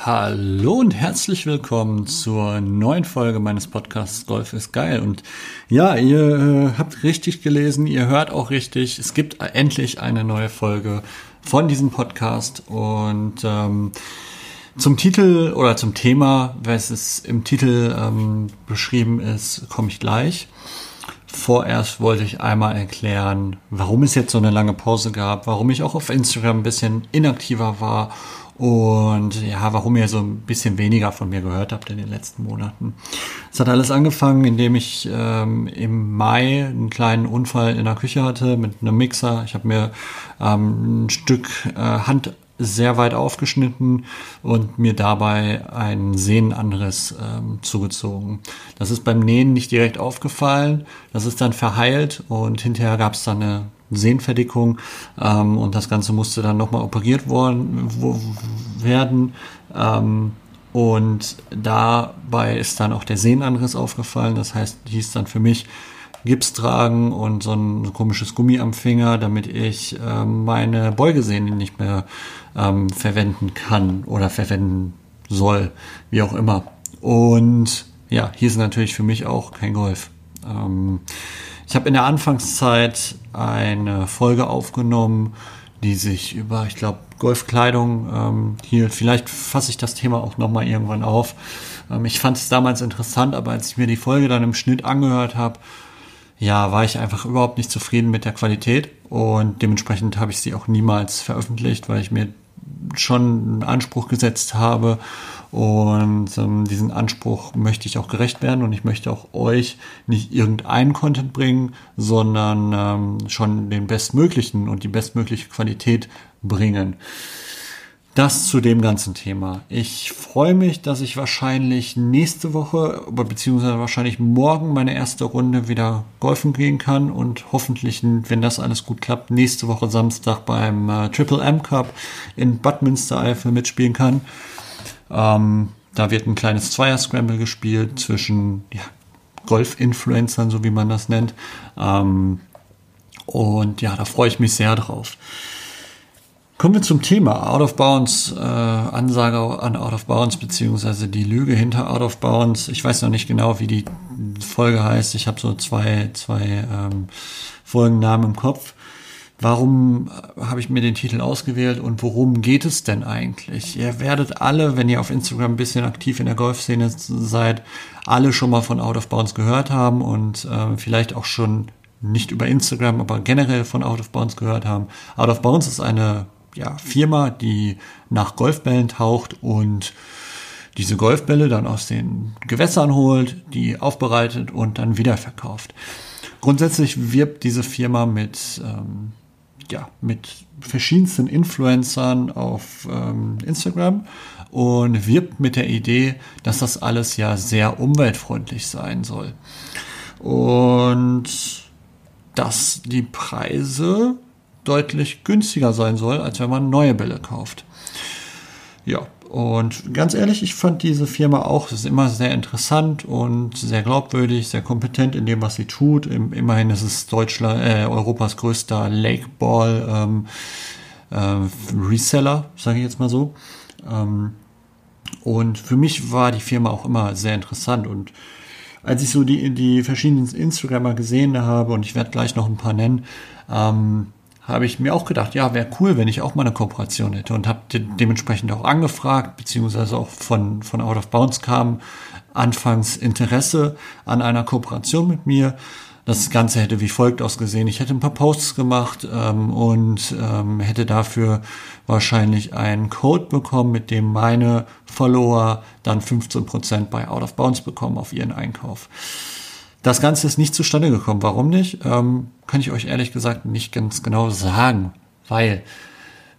Hallo und herzlich willkommen zur neuen Folge meines Podcasts Golf ist geil. Und ja, ihr äh, habt richtig gelesen, ihr hört auch richtig. Es gibt endlich eine neue Folge von diesem Podcast. Und ähm, zum Titel oder zum Thema, was es im Titel ähm, beschrieben ist, komme ich gleich. Vorerst wollte ich einmal erklären, warum es jetzt so eine lange Pause gab, warum ich auch auf Instagram ein bisschen inaktiver war und ja, warum ihr so ein bisschen weniger von mir gehört habt in den letzten Monaten. Es hat alles angefangen, indem ich ähm, im Mai einen kleinen Unfall in der Küche hatte mit einem Mixer. Ich habe mir ähm, ein Stück äh, Hand sehr weit aufgeschnitten und mir dabei ein Sehnenanriss ähm, zugezogen. Das ist beim Nähen nicht direkt aufgefallen. Das ist dann verheilt und hinterher gab es dann eine Sehnenverdickung ähm, und das Ganze musste dann nochmal operiert worden, wo, werden. Ähm, und dabei ist dann auch der Sehnenanriss aufgefallen. Das heißt, hieß dann für mich Gips tragen und so ein komisches Gummi am Finger, damit ich äh, meine Beugesehnen nicht mehr ähm, verwenden kann oder verwenden soll, wie auch immer. Und ja, hier ist natürlich für mich auch kein Golf. Ähm, ich habe in der Anfangszeit eine Folge aufgenommen, die sich über, ich glaube, Golfkleidung ähm, hielt. Vielleicht fasse ich das Thema auch nochmal irgendwann auf. Ähm, ich fand es damals interessant, aber als ich mir die Folge dann im Schnitt angehört habe, ja, war ich einfach überhaupt nicht zufrieden mit der Qualität und dementsprechend habe ich sie auch niemals veröffentlicht, weil ich mir schon einen Anspruch gesetzt habe und ähm, diesen Anspruch möchte ich auch gerecht werden und ich möchte auch euch nicht irgendeinen Content bringen, sondern ähm, schon den bestmöglichen und die bestmögliche Qualität bringen. Das zu dem ganzen Thema. Ich freue mich, dass ich wahrscheinlich nächste Woche, beziehungsweise wahrscheinlich morgen meine erste Runde wieder golfen gehen kann und hoffentlich, wenn das alles gut klappt, nächste Woche Samstag beim äh, Triple M Cup in Bad Münstereifel mitspielen kann. Ähm, da wird ein kleines Zweier-Scramble gespielt zwischen ja, Golf-Influencern, so wie man das nennt. Ähm, und ja, da freue ich mich sehr drauf. Kommen wir zum Thema Out of Bounds, äh, Ansage an Out of Bounds, beziehungsweise die Lüge hinter Out of Bounds. Ich weiß noch nicht genau, wie die Folge heißt. Ich habe so zwei, zwei ähm, Folgennamen im Kopf. Warum äh, habe ich mir den Titel ausgewählt und worum geht es denn eigentlich? Ihr werdet alle, wenn ihr auf Instagram ein bisschen aktiv in der Golfszene seid, alle schon mal von Out of Bounds gehört haben und äh, vielleicht auch schon nicht über Instagram, aber generell von Out of Bounds gehört haben. Out of Bounds ist eine ja, Firma, die nach Golfbällen taucht und diese Golfbälle dann aus den Gewässern holt, die aufbereitet und dann wiederverkauft. Grundsätzlich wirbt diese Firma mit ähm, ja, mit verschiedensten Influencern auf ähm, Instagram und wirbt mit der Idee, dass das alles ja sehr umweltfreundlich sein soll. Und dass die Preise deutlich günstiger sein soll, als wenn man neue Bälle kauft. Ja, und ganz ehrlich, ich fand diese Firma auch, ist immer sehr interessant und sehr glaubwürdig, sehr kompetent in dem, was sie tut. Immerhin ist es Deutschland, äh, Europas größter Lakeball ähm, äh, Reseller, sage ich jetzt mal so. Ähm, und für mich war die Firma auch immer sehr interessant und als ich so die, die verschiedenen Instagrammer gesehen habe, und ich werde gleich noch ein paar nennen, ähm, habe ich mir auch gedacht, ja, wäre cool, wenn ich auch mal eine Kooperation hätte und habe de dementsprechend auch angefragt, beziehungsweise auch von, von Out of Bounds kam anfangs Interesse an einer Kooperation mit mir. Das Ganze hätte wie folgt ausgesehen. Ich hätte ein paar Posts gemacht ähm, und ähm, hätte dafür wahrscheinlich einen Code bekommen, mit dem meine Follower dann 15% bei Out of Bounds bekommen auf ihren Einkauf. Das Ganze ist nicht zustande gekommen. Warum nicht? Ähm, kann ich euch ehrlich gesagt nicht ganz genau sagen, weil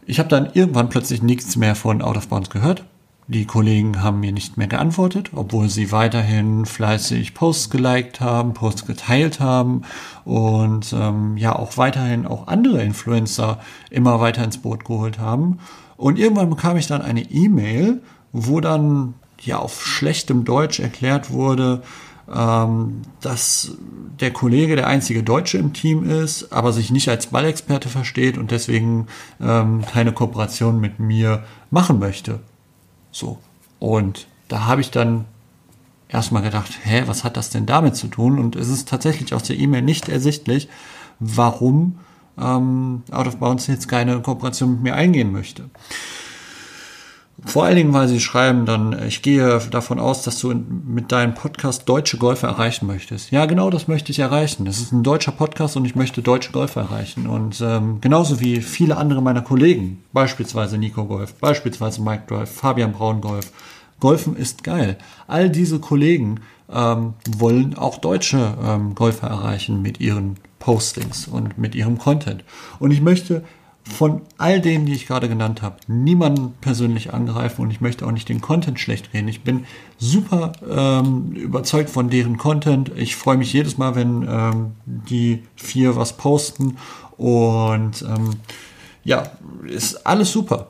ich habe dann irgendwann plötzlich nichts mehr von Out of Bounds gehört. Die Kollegen haben mir nicht mehr geantwortet, obwohl sie weiterhin fleißig Posts geliked haben, Posts geteilt haben und ähm, ja auch weiterhin auch andere Influencer immer weiter ins Boot geholt haben. Und irgendwann bekam ich dann eine E-Mail, wo dann ja auf schlechtem Deutsch erklärt wurde, ähm, dass der Kollege der einzige Deutsche im Team ist, aber sich nicht als Ballexperte versteht und deswegen ähm, keine Kooperation mit mir machen möchte. So, Und da habe ich dann erstmal gedacht, hä, was hat das denn damit zu tun? Und es ist tatsächlich aus der E-Mail nicht ersichtlich, warum ähm, Out of Bounds jetzt keine Kooperation mit mir eingehen möchte. Vor allen Dingen, weil sie schreiben dann, ich gehe davon aus, dass du mit deinem Podcast deutsche Golfer erreichen möchtest. Ja, genau das möchte ich erreichen. Das ist ein deutscher Podcast und ich möchte deutsche Golfer erreichen. Und ähm, genauso wie viele andere meiner Kollegen, beispielsweise Nico Golf, beispielsweise Mike Drive, Fabian Braun Golf, Golfen ist geil. All diese Kollegen ähm, wollen auch deutsche ähm, Golfer erreichen mit ihren Postings und mit ihrem Content. Und ich möchte von all denen, die ich gerade genannt habe, niemanden persönlich angreifen und ich möchte auch nicht den Content schlecht reden. Ich bin super ähm, überzeugt von deren Content. Ich freue mich jedes Mal, wenn ähm, die vier was posten und ähm, ja, ist alles super.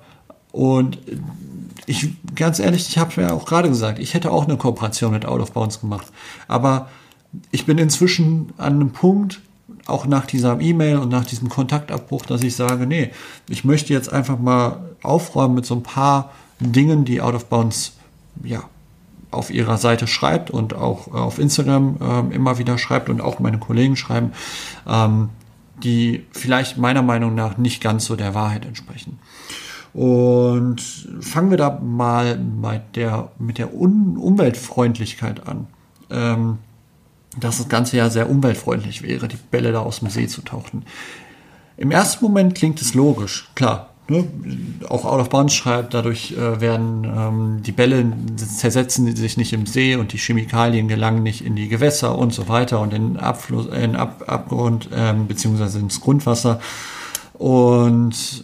Und ich, ganz ehrlich, ich habe ja auch gerade gesagt, ich hätte auch eine Kooperation mit Out of Bounds gemacht. Aber ich bin inzwischen an einem Punkt, auch nach dieser E-Mail und nach diesem Kontaktabbruch, dass ich sage, nee, ich möchte jetzt einfach mal aufräumen mit so ein paar Dingen, die Out of Bounds, ja, auf ihrer Seite schreibt und auch auf Instagram äh, immer wieder schreibt und auch meine Kollegen schreiben, ähm, die vielleicht meiner Meinung nach nicht ganz so der Wahrheit entsprechen. Und fangen wir da mal mit der, mit der Un Umweltfreundlichkeit an. Ähm, dass das Ganze ja sehr umweltfreundlich wäre, die Bälle da aus dem See zu tauchen. Im ersten Moment klingt es logisch, klar. Ne? Auch Out of Bounds schreibt, dadurch äh, werden ähm, die Bälle zersetzen sich nicht im See und die Chemikalien gelangen nicht in die Gewässer und so weiter und in Abfluss, in Ab Abgrund ähm, beziehungsweise ins Grundwasser. Und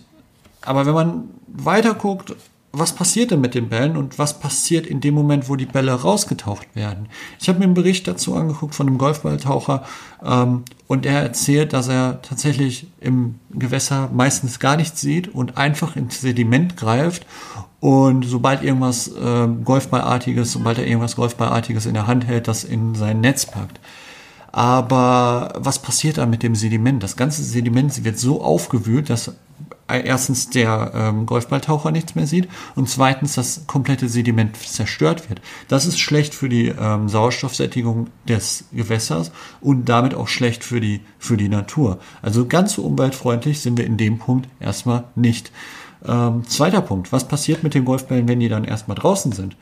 aber wenn man weiter guckt, was passiert denn mit den Bällen und was passiert in dem Moment, wo die Bälle rausgetaucht werden? Ich habe mir einen Bericht dazu angeguckt von einem Golfballtaucher ähm, und er erzählt, dass er tatsächlich im Gewässer meistens gar nichts sieht und einfach ins Sediment greift und sobald irgendwas äh, Golfballartiges, sobald er irgendwas Golfballartiges in der Hand hält, das in sein Netz packt. Aber was passiert da mit dem Sediment? Das ganze Sediment wird so aufgewühlt, dass erstens der ähm, Golfballtaucher nichts mehr sieht und zweitens das komplette Sediment zerstört wird. Das ist schlecht für die ähm, Sauerstoffsättigung des Gewässers und damit auch schlecht für die, für die Natur. Also ganz so umweltfreundlich sind wir in dem Punkt erstmal nicht. Ähm, zweiter Punkt, was passiert mit den Golfbällen, wenn die dann erstmal draußen sind?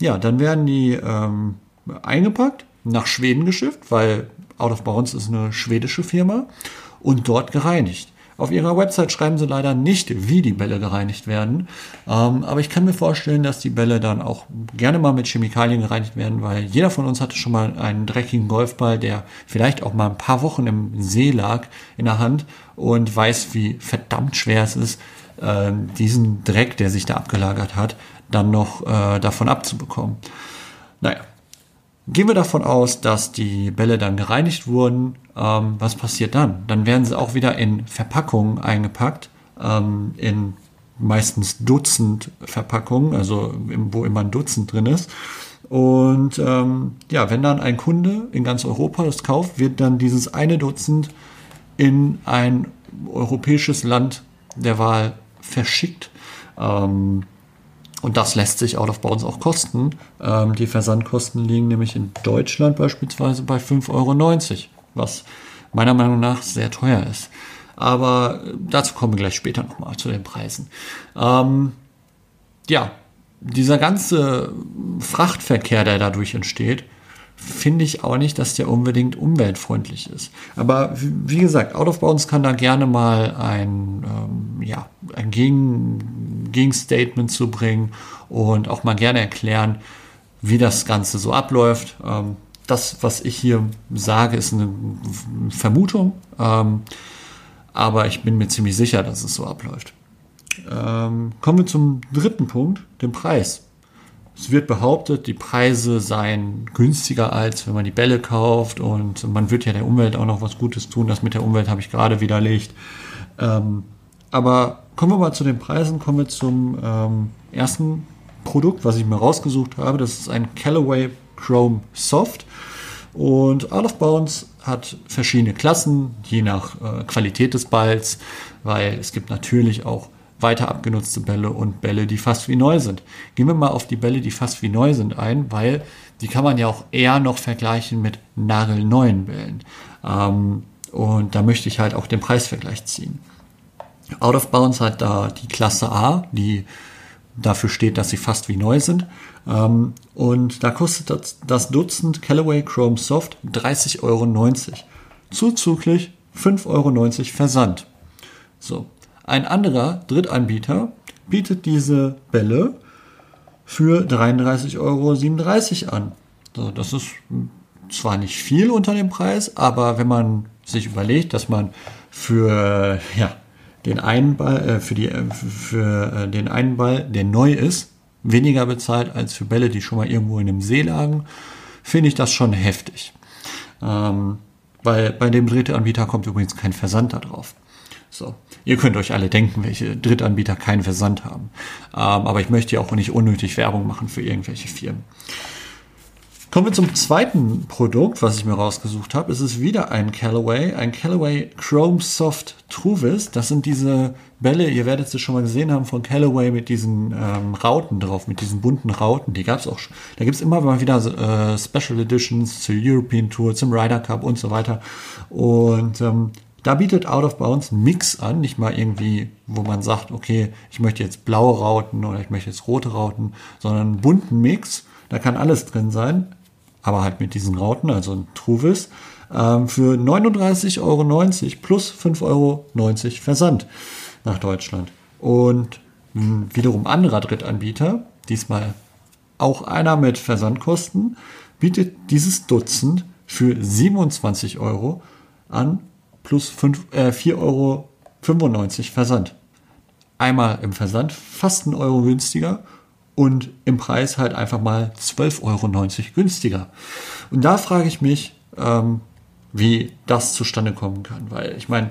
Ja, dann werden die ähm, eingepackt, nach Schweden geschifft, weil Out of Bounds ist eine schwedische Firma und dort gereinigt. Auf ihrer Website schreiben sie leider nicht, wie die Bälle gereinigt werden. Ähm, aber ich kann mir vorstellen, dass die Bälle dann auch gerne mal mit Chemikalien gereinigt werden, weil jeder von uns hatte schon mal einen dreckigen Golfball, der vielleicht auch mal ein paar Wochen im See lag in der Hand und weiß, wie verdammt schwer es ist, äh, diesen Dreck, der sich da abgelagert hat, dann noch äh, davon abzubekommen. Naja, Gehen wir davon aus, dass die Bälle dann gereinigt wurden. Ähm, was passiert dann? Dann werden sie auch wieder in Verpackungen eingepackt, ähm, in meistens Dutzend Verpackungen, also wo immer ein Dutzend drin ist. Und ähm, ja, wenn dann ein Kunde in ganz Europa das kauft, wird dann dieses eine Dutzend in ein europäisches Land der Wahl verschickt. Ähm, und das lässt sich out of bounds auch kosten. Ähm, die Versandkosten liegen nämlich in Deutschland beispielsweise bei 5,90 Euro, was meiner Meinung nach sehr teuer ist. Aber dazu kommen wir gleich später nochmal zu den Preisen. Ähm, ja, dieser ganze Frachtverkehr, der dadurch entsteht, finde ich auch nicht, dass der unbedingt umweltfreundlich ist. Aber wie gesagt, Out of Bounds kann da gerne mal ein, ähm, ja, ein Gegen, Gegenstatement zu bringen und auch mal gerne erklären, wie das Ganze so abläuft. Ähm, das, was ich hier sage, ist eine Vermutung, ähm, aber ich bin mir ziemlich sicher, dass es so abläuft. Ähm, kommen wir zum dritten Punkt, dem Preis. Es wird behauptet, die Preise seien günstiger als wenn man die Bälle kauft und man wird ja der Umwelt auch noch was Gutes tun. Das mit der Umwelt habe ich gerade widerlegt. Ähm, aber kommen wir mal zu den Preisen, kommen wir zum ähm, ersten Produkt, was ich mir rausgesucht habe. Das ist ein Callaway Chrome Soft. Und Out of Bounds hat verschiedene Klassen, je nach äh, Qualität des Balls, weil es gibt natürlich auch weiter abgenutzte Bälle und Bälle, die fast wie neu sind. Gehen wir mal auf die Bälle, die fast wie neu sind ein, weil die kann man ja auch eher noch vergleichen mit nagelneuen Bällen. Ähm, und da möchte ich halt auch den Preisvergleich ziehen. Out of Bounds hat da die Klasse A, die dafür steht, dass sie fast wie neu sind. Ähm, und da kostet das, das Dutzend Callaway Chrome Soft 30,90 Euro. Zuzüglich 5,90 Euro Versand. So. Ein anderer Drittanbieter bietet diese Bälle für 33,37 Euro an. So, das ist zwar nicht viel unter dem Preis, aber wenn man sich überlegt, dass man für ja, den einen Ball, äh, für, die, äh, für äh, den einen Ball, der neu ist, weniger bezahlt als für Bälle, die schon mal irgendwo in einem See lagen, finde ich das schon heftig. Ähm, weil bei dem Drittanbieter kommt übrigens kein Versand da drauf. So. Ihr könnt euch alle denken, welche Drittanbieter keinen Versand haben. Ähm, aber ich möchte ja auch nicht unnötig Werbung machen für irgendwelche Firmen. Kommen wir zum zweiten Produkt, was ich mir rausgesucht habe. Es ist wieder ein Callaway, ein Callaway Chrome Soft Truvis. Das sind diese Bälle, ihr werdet sie schon mal gesehen haben von Callaway mit diesen ähm, Rauten drauf, mit diesen bunten Rauten. Die gab es auch schon. Da gibt es immer mal wieder äh, Special Editions zur European Tour, zum Ryder Cup und so weiter. Und ähm, da bietet Out of Bounds einen Mix an, nicht mal irgendwie, wo man sagt, okay, ich möchte jetzt blaue Rauten oder ich möchte jetzt rote Rauten, sondern einen bunten Mix. Da kann alles drin sein aber halt mit diesen Rauten, also ein Truvis, ähm, für 39,90 Euro plus 5,90 Euro Versand nach Deutschland. Und mh, hm, wiederum anderer Drittanbieter, diesmal auch einer mit Versandkosten, bietet dieses Dutzend für 27 Euro an plus 5, äh, 4,95 Euro Versand. Einmal im Versand fast ein Euro günstiger und im Preis halt einfach mal 12,90 Euro günstiger. Und da frage ich mich, ähm, wie das zustande kommen kann. Weil ich meine,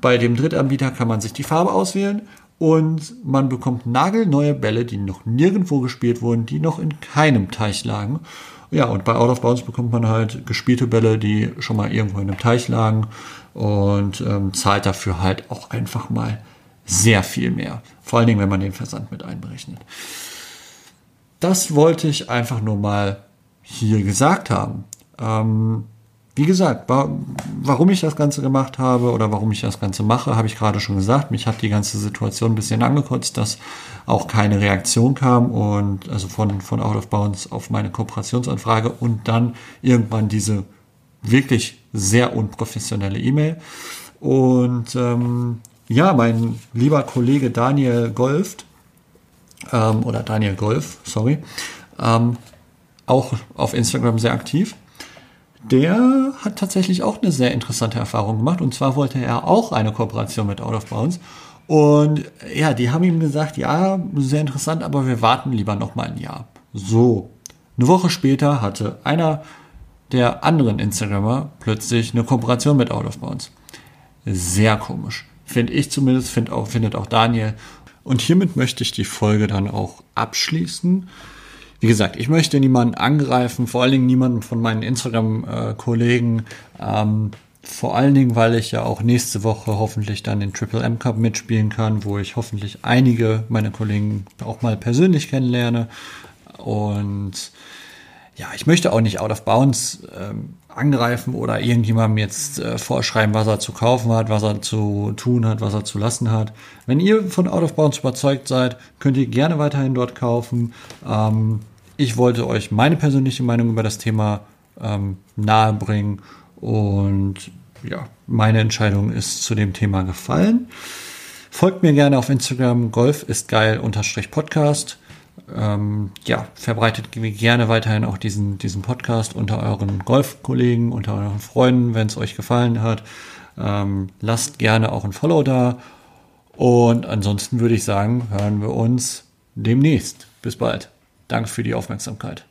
bei dem Drittanbieter kann man sich die Farbe auswählen und man bekommt nagelneue Bälle, die noch nirgendwo gespielt wurden, die noch in keinem Teich lagen. Ja, und bei Out of Bounds bekommt man halt gespielte Bälle, die schon mal irgendwo in einem Teich lagen und ähm, zahlt dafür halt auch einfach mal sehr viel mehr. Vor allen Dingen, wenn man den Versand mit einberechnet. Das wollte ich einfach nur mal hier gesagt haben. Ähm, wie gesagt, wa warum ich das Ganze gemacht habe oder warum ich das Ganze mache, habe ich gerade schon gesagt. Mich hat die ganze Situation ein bisschen angekotzt, dass auch keine Reaktion kam und also von, von Out of Bounds auf meine Kooperationsanfrage und dann irgendwann diese wirklich sehr unprofessionelle E-Mail. Und ähm, ja, mein lieber Kollege Daniel Golft, ähm, oder Daniel Golf, sorry, ähm, auch auf Instagram sehr aktiv. Der hat tatsächlich auch eine sehr interessante Erfahrung gemacht und zwar wollte er auch eine Kooperation mit Out of Bounds. Und ja, die haben ihm gesagt, ja, sehr interessant, aber wir warten lieber noch mal ein Jahr. So, eine Woche später hatte einer der anderen Instagrammer plötzlich eine Kooperation mit Out of Bounds. Sehr komisch. Finde ich zumindest, find auch, findet auch Daniel. Und hiermit möchte ich die Folge dann auch abschließen. Wie gesagt, ich möchte niemanden angreifen, vor allen Dingen niemanden von meinen Instagram-Kollegen. Ähm, vor allen Dingen, weil ich ja auch nächste Woche hoffentlich dann den Triple M Cup mitspielen kann, wo ich hoffentlich einige meiner Kollegen auch mal persönlich kennenlerne. Und ja, ich möchte auch nicht out of bounds ähm, angreifen oder irgendjemandem jetzt äh, vorschreiben, was er zu kaufen hat, was er zu tun hat, was er zu lassen hat. Wenn ihr von out of bounds überzeugt seid, könnt ihr gerne weiterhin dort kaufen. Ähm, ich wollte euch meine persönliche Meinung über das Thema ähm, nahebringen und ja, meine Entscheidung ist zu dem Thema gefallen. Folgt mir gerne auf Instagram, golf ist geil unterstrich Podcast ähm, ja, verbreitet gerne weiterhin auch diesen, diesen Podcast unter euren Golfkollegen, unter euren Freunden, wenn es euch gefallen hat. Ähm, lasst gerne auch ein Follow da. Und ansonsten würde ich sagen, hören wir uns demnächst. Bis bald. Danke für die Aufmerksamkeit.